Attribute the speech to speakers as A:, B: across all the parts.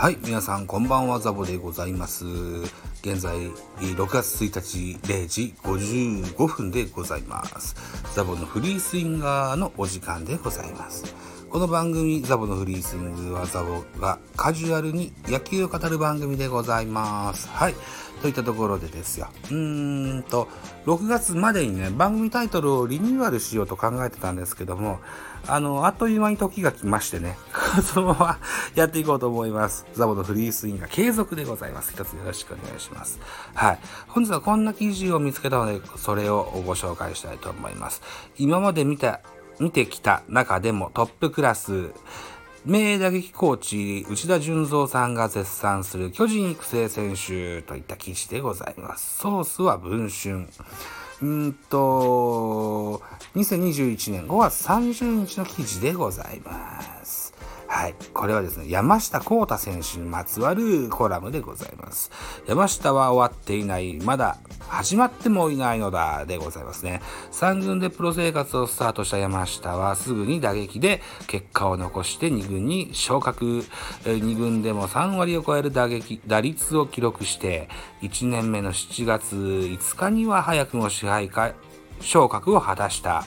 A: はい、皆さんこんばんは、ザボでございます。現在、6月1日0時55分でございます。ザボのフリースインガーのお時間でございます。この番組、ザボのフリースイングはザボがカジュアルに野球を語る番組でございます。はい。といったところでですよ。うーんと、6月までにね、番組タイトルをリニューアルしようと考えてたんですけども、あの、あっという間に時が来ましてね、そのままやっていこうと思います。ザボのフリースイングが継続でございます。一つよろしくお願いします。はい。本日はこんな記事を見つけたので、それをご紹介したいと思います。今まで見た、見てきた中でもトップクラス、名打撃コーチ、内田純三さんが絶賛する巨人育成選手といった記事でございます。ソースは文春。うんと、2021年5月30日の記事でございます。はい。これはですね、山下幸太選手にまつわるコラムでございます。山下は終わっていない、まだ始まってもいないのだ、でございますね。3軍でプロ生活をスタートした山下はすぐに打撃で結果を残して2軍に昇格。2軍でも3割を超える打撃、打率を記録して、1年目の7月5日には早くも支配下昇格を果たした。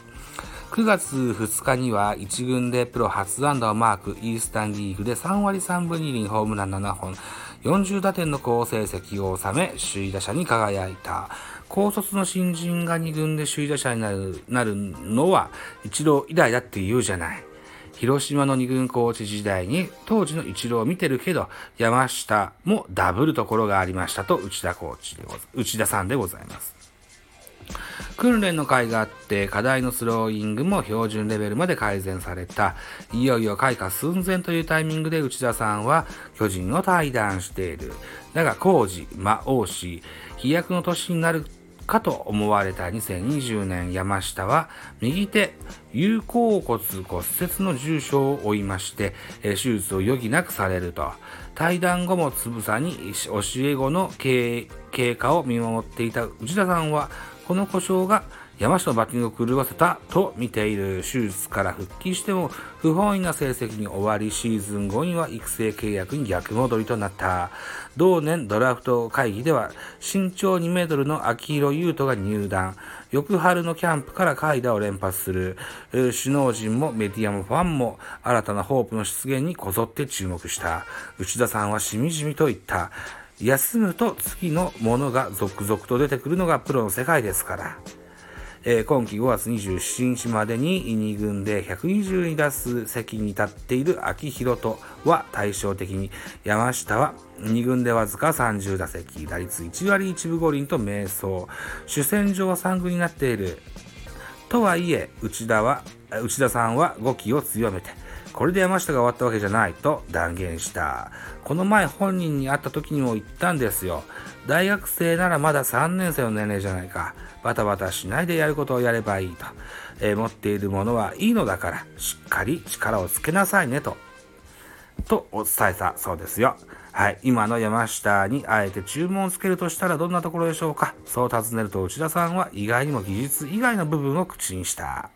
A: 9月2日には1軍でプロ初安打をマーク、イースタンリーグで3割3分2厘ホームラン7本、40打点の好成績を収め、首位打者に輝いた。高卒の新人が2軍で首位打者になるなるのは一郎以来だって言うじゃない。広島の2軍コーチ時代に当時の一郎を見てるけど、山下もダブるところがありましたと内田コーチで内田さんでございます。訓練の会があって課題のスローイングも標準レベルまで改善された。いよいよ開花寸前というタイミングで内田さんは巨人を退団している。だが工事魔王氏飛躍の年になるかと思われた2020年山下は右手有甲骨骨折の重傷を負いまして手術を余儀なくされると。退団後もつぶさに教え子の経過を見守っていた内田さんはこの故障が山下のバッティングを狂わせたと見ている手術から復帰しても不本意な成績に終わりシーズン後には育成契約に逆戻りとなった同年ドラフト会議では身長2メートルの秋広優斗が入団翌春のキャンプから代打を連発する首脳陣もメディアもファンも新たなホープの出現にこぞって注目した内田さんはしみじみと言った休むと次のものが続々と出てくるのがプロの世界ですから。えー、今季5月27日までに2軍で122打数席に立っている秋広とは対照的に山下は2軍でわずか30打席打率1割1分5厘と迷走主戦場は3軍になっているとはいえ内田は内田さんは5期を強めてこれで山下が終わったわけじゃないと断言した。この前本人に会った時にも言ったんですよ。大学生ならまだ3年生の年齢じゃないか。バタバタしないでやることをやればいいと。えー、持っているものはいいのだから、しっかり力をつけなさいねと。とお伝えたそうですよ。はい。今の山下にあえて注文をつけるとしたらどんなところでしょうかそう尋ねると内田さんは意外にも技術以外の部分を口にした。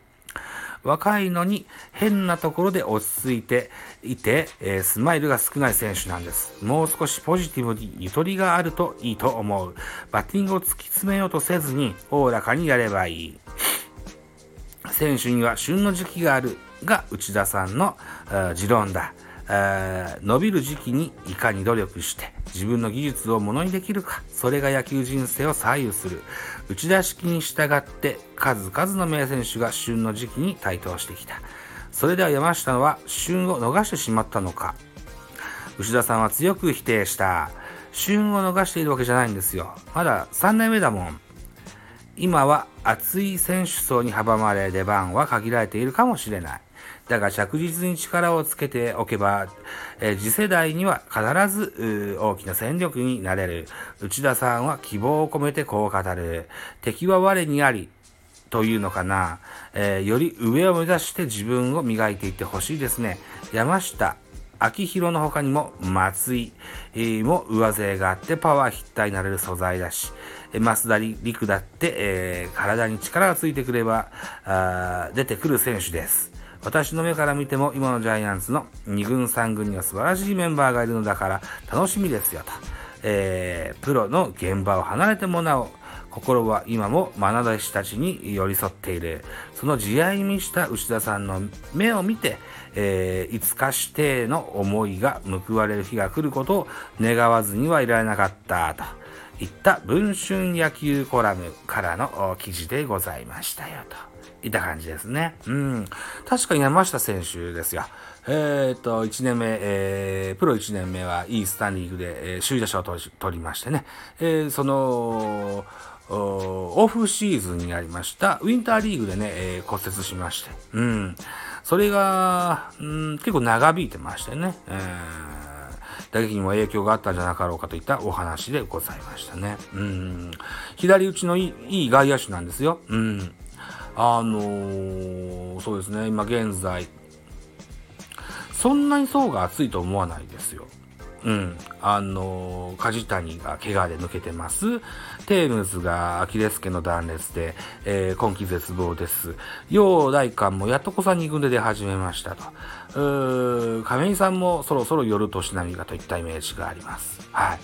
A: 若いのに変なところで落ち着いていて、えー、スマイルが少ない選手なんです。もう少しポジティブにゆとりがあるといいと思う。バッティングを突き詰めようとせずに、おおらかにやればいい。選手には旬の時期があるが内田さんの持論だ。伸びる時期にいかに努力して自分の技術をものにできるかそれが野球人生を左右する。内田式に従って数々の名選手が旬の時期に台頭してきた。それでは山下は旬を逃してしまったのか。内田さんは強く否定した。旬を逃しているわけじゃないんですよ。まだ3年目だもん。今は熱い選手層に阻まれ出番は限られているかもしれない。だが着実に力をつけておけば、えー、次世代には必ず大きな戦力になれる。内田さんは希望を込めてこう語る。敵は我にあり。というのかな、えー、より上を目指して自分を磨いていってほしいですね。山下、秋広の他にも松井、も上背があってパワーヒッターになれる素材だし、増田陸だって、えー、体に力がついてくれば出てくる選手です。私の目から見ても今のジャイアンツの2軍3軍には素晴らしいメンバーがいるのだから楽しみですよと。えー、プロの現場を離れてもなお、心は今も愛弟子たちに寄り添っている。その慈愛に満ちた内田さんの目を見て、えー、いつかしての思いが報われる日が来ることを願わずにはいられなかったと。いった文春野球コラムからの記事でございましたよと。いた感じですね。うん。確かに山下選手ですよ。えっ、ー、と、1年目、えー、プロ1年目はいいスタンディングで、えー、首位打者を取りましてね。えー、その、オフシーズンにありました、ウィンターリーグでね、えー、骨折しまして。うん。それが、うん、結構長引いてましてね。えー打撃にも影響があったんじゃなかろうかといったお話でございましたね。うん。左打ちのいいいい外野手なんですよ。うん。あのー、そうですね、今現在、そんなに層が厚いと思わないですよ。うん。あのー、梶谷が怪我で抜けてます。テームズがアキレス腱の断裂で、えー、今季絶望です。陽大館もやっとこさ2軍で出始めましたと。うー亀井さんもそろそろ夜年並みがといったイメージがあります。はい。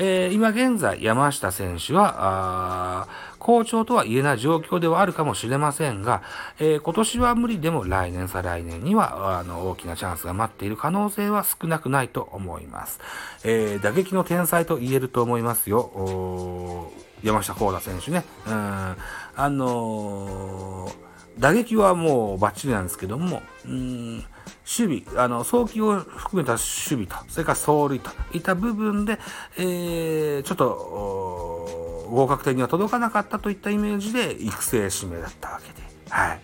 A: えー、今現在、山下選手は、好調とは言えない状況ではあるかもしれませんが、えー、今年は無理でも来年再来年には、あの、大きなチャンスが待っている可能性は少なくないと思います。えー、打撃の天才と言えると思いますよ。山下幸太選手ね。うん、あの打撃はもうバッチリなんですけども、うん守備、あの、早期を含めた守備と、それから走塁といった部分で、えー、ちょっと、合格点には届かなかったといったイメージで育成指名だったわけで、はい。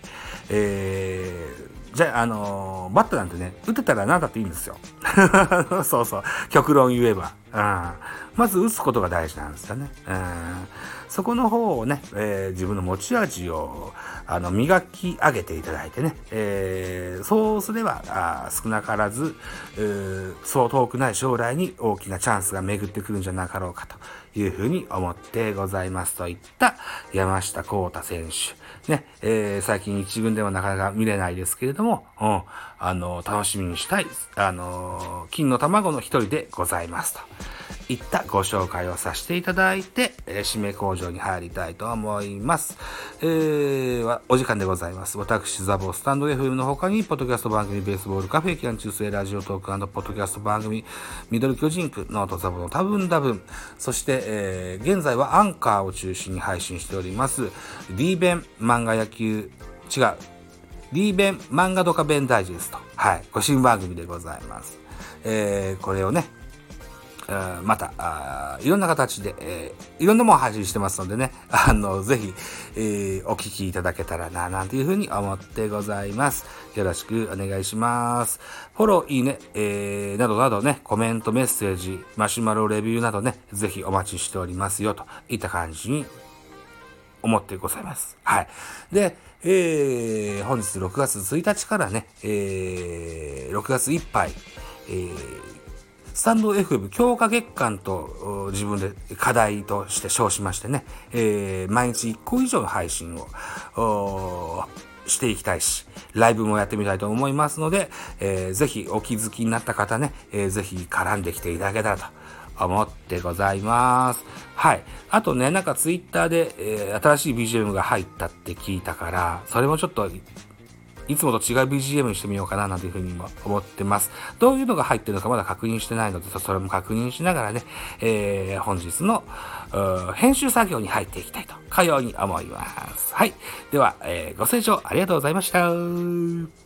A: えー、じゃあ、あのバットなんてね、打てたら何だっていいんですよ。そうそう。極論言えば。うん。まず打つことが大事なんですよね。うん。そこの方をね、えー、自分の持ち味を、あの、磨き上げていただいてね、えー、そうすれば、あ少なからず、そう遠くない将来に大きなチャンスが巡ってくるんじゃなかろうかというふうに思ってございますといった山下幸太選手。ね、えー、最近一軍ではなかなか見れないですけれども、うん、あの、楽しみにしたい、あの、金の卵の一人でございますと。いったご紹介をさせていただいて、えー、締め工場に入りたいと思います。えー、お時間でございます。私、ザボスタンド FM の他に、ポッドキャスト番組、ベースボールカフェ、キャン中世ラジオトークポッドキャスト番組、ミドル巨人区、ノートザボの多分多分、そして、えー、現在はアンカーを中心に配信しております、D 弁漫画野球、違う、D 弁漫画ドカ弁ダイジェスト。はい。ご新番組でございます。えー、これをね、また、いろんな形で、えー、いろんなものを配信してますのでね、あの、ぜひ、えー、お聞きいただけたらな、なんていうふうに思ってございます。よろしくお願いします。フォロー、いいね、えー、などなどね、コメント、メッセージ、マシュマロレビューなどね、ぜひお待ちしておりますよ、といった感じに思ってございます。はい。で、えー、本日6月1日からね、えー、6月いっぱい、えースタンド FM 強化月間と自分で課題として称しましてね、えー、毎日1個以上の配信をしていきたいし、ライブもやってみたいと思いますので、えー、ぜひお気づきになった方ね、えー、ぜひ絡んできていただけたらと思ってございます。はい。あとね、なんかツイッターで、えー、新しい BGM が入ったって聞いたから、それもちょっといつもと違う BGM にしてみようかななんていうふうにも思ってます。どういうのが入ってるのかまだ確認してないので、それも確認しながらね、えー、本日の編集作業に入っていきたいと、かように思います。はい。では、えー、ご清聴ありがとうございました。